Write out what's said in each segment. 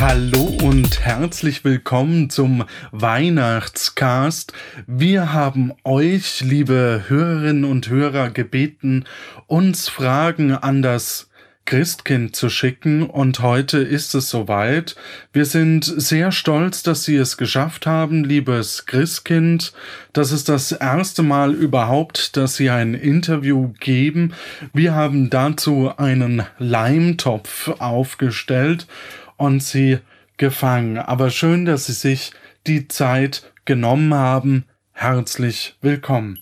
Hallo und herzlich willkommen zum Weihnachtscast. Wir haben euch, liebe Hörerinnen und Hörer, gebeten, uns Fragen an das Christkind zu schicken und heute ist es soweit. Wir sind sehr stolz, dass Sie es geschafft haben, liebes Christkind. Das ist das erste Mal überhaupt, dass Sie ein Interview geben. Wir haben dazu einen Leimtopf aufgestellt und Sie gefangen. Aber schön, dass Sie sich die Zeit genommen haben. Herzlich willkommen.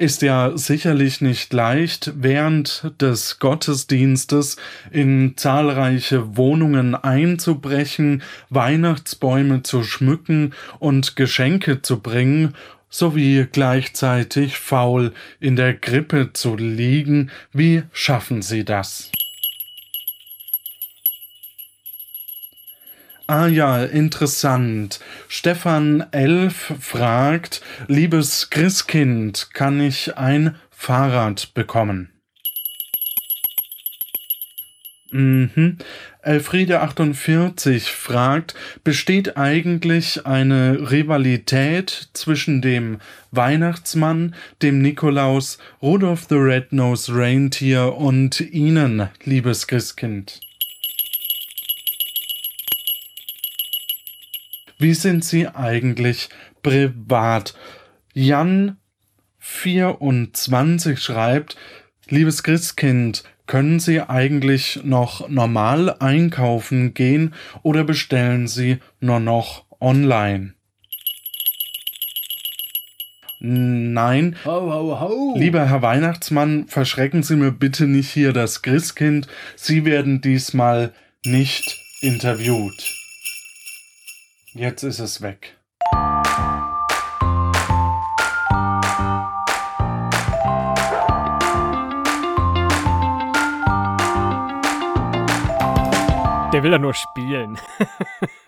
ist ja sicherlich nicht leicht, während des Gottesdienstes in zahlreiche Wohnungen einzubrechen, Weihnachtsbäume zu schmücken und Geschenke zu bringen, sowie gleichzeitig faul in der Grippe zu liegen. Wie schaffen Sie das? Ah ja, interessant. Stefan Elf fragt, liebes Christkind, kann ich ein Fahrrad bekommen? Mhm. Elfriede 48 fragt, besteht eigentlich eine Rivalität zwischen dem Weihnachtsmann, dem Nikolaus, Rudolph the Red-Nosed Reindeer und Ihnen, liebes Christkind? Wie sind Sie eigentlich privat? Jan 24 schreibt, liebes Christkind, können Sie eigentlich noch normal einkaufen gehen oder bestellen Sie nur noch online? Nein. Ho, ho, ho. Lieber Herr Weihnachtsmann, verschrecken Sie mir bitte nicht hier das Christkind. Sie werden diesmal nicht interviewt. Jetzt ist es weg. Der will ja nur spielen.